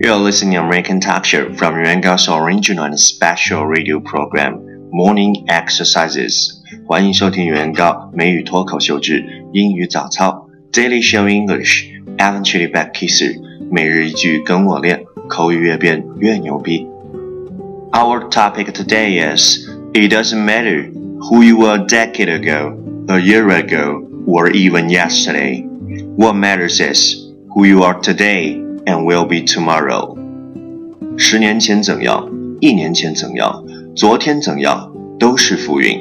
You're listening to American Talk Show from Yuangao's original and special radio program Morning Exercises。欢迎收听原告美语脱口秀之英语早操 Daily Show English。Alan Chili Back Kisser，每日一句跟我练，口语越变越牛逼。Our topic today is It doesn't matter who you were a decade ago, a year ago, or even yesterday. What matters is who you are today and will be tomorrow. 十年前怎样，一年前怎样，昨天怎样，都是浮云。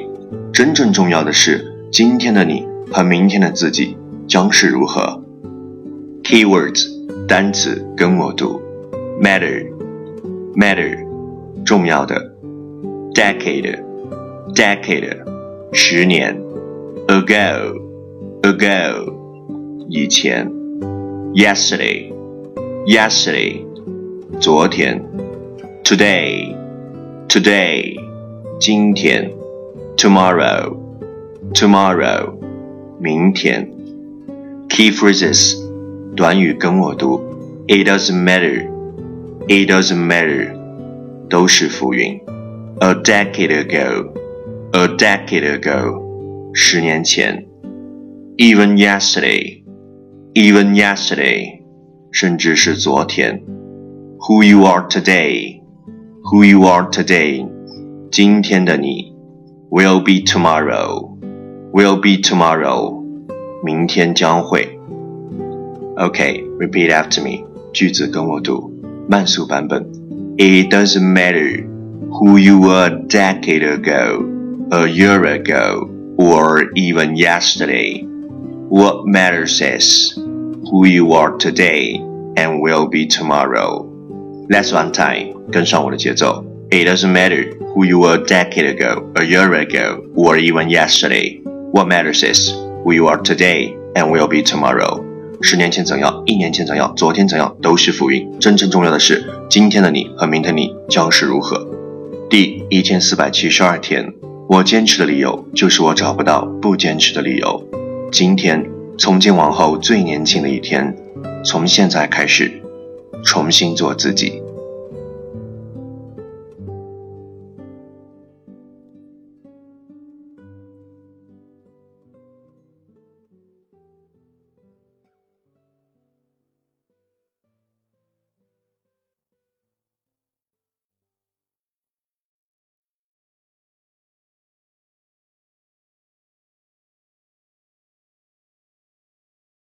真正重要的是，今天的你和明天的自己将是如何。Keywords 单词跟我读，matter matter 重要的，decade decade 十年，ago ago 以前，yesterday yesterday 昨天，today today 今天，tomorrow tomorrow 明天，key phrases 短语跟我读，it doesn't matter it doesn't matter 都是浮云，a decade ago a decade ago 十年前，even yesterday even yesterday 甚至是昨天，who you are today who you are today 今天的你，will be tomorrow will be tomorrow 明天将会。Okay, repeat after me. 句子跟我读，慢速版本。It doesn't matter who you were a decade ago, a year ago, or even yesterday. What matters is who you are today and will be tomorrow. Let's one time. 跟上我的节奏。It doesn't matter who you were a decade ago, a year ago, or even yesterday. What matters is who you are today and will be tomorrow. 十年前怎样，一年前怎样，昨天怎样，都是浮云。真正重要的是，今天的你和明天你将是如何。第一千四百七十二天，我坚持的理由就是我找不到不坚持的理由。今天，从今往后最年轻的一天，从现在开始，重新做自己。